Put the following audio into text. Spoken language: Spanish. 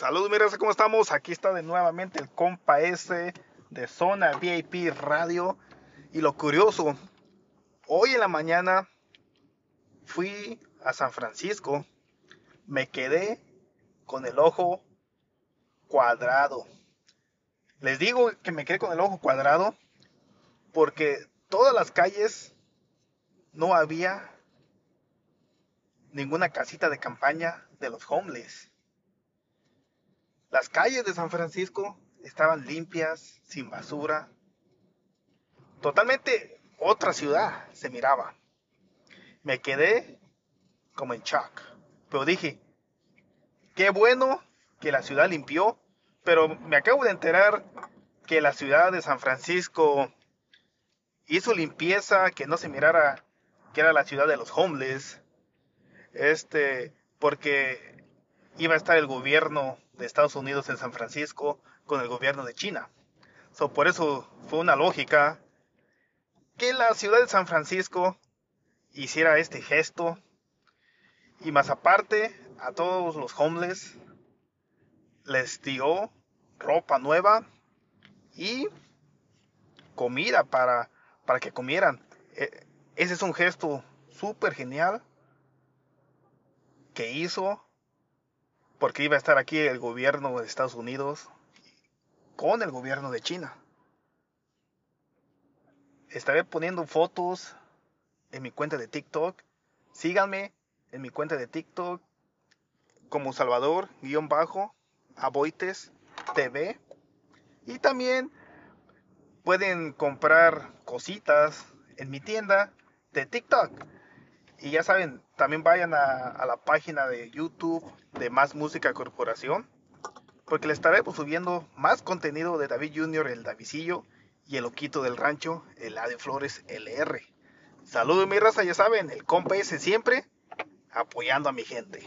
Saludos, mi ¿cómo estamos? Aquí está de nuevamente el compa S de Zona VIP Radio. Y lo curioso, hoy en la mañana fui a San Francisco, me quedé con el ojo cuadrado. Les digo que me quedé con el ojo cuadrado porque todas las calles no había ninguna casita de campaña de los homeless. Las calles de San Francisco estaban limpias, sin basura. Totalmente otra ciudad se miraba. Me quedé como en shock. Pero dije, qué bueno que la ciudad limpió. Pero me acabo de enterar que la ciudad de San Francisco hizo limpieza, que no se mirara que era la ciudad de los homeless. Este, porque iba a estar el gobierno de Estados Unidos en San Francisco con el gobierno de China. So, por eso fue una lógica que la ciudad de San Francisco hiciera este gesto y más aparte a todos los homeless les dio ropa nueva y comida para, para que comieran. E, ese es un gesto súper genial que hizo porque iba a estar aquí el gobierno de Estados Unidos con el gobierno de China. Estaré poniendo fotos en mi cuenta de TikTok. Síganme en mi cuenta de TikTok como Salvador-Aboites TV. Y también pueden comprar cositas en mi tienda de TikTok. Y ya saben, también vayan a, la página de YouTube de Más Música Corporación, porque le estaré pues, subiendo más contenido de David Junior, el Davidillo, y el Oquito del Rancho, el de Flores LR. Saludos mi raza, ya saben, el compa ese siempre apoyando a mi gente.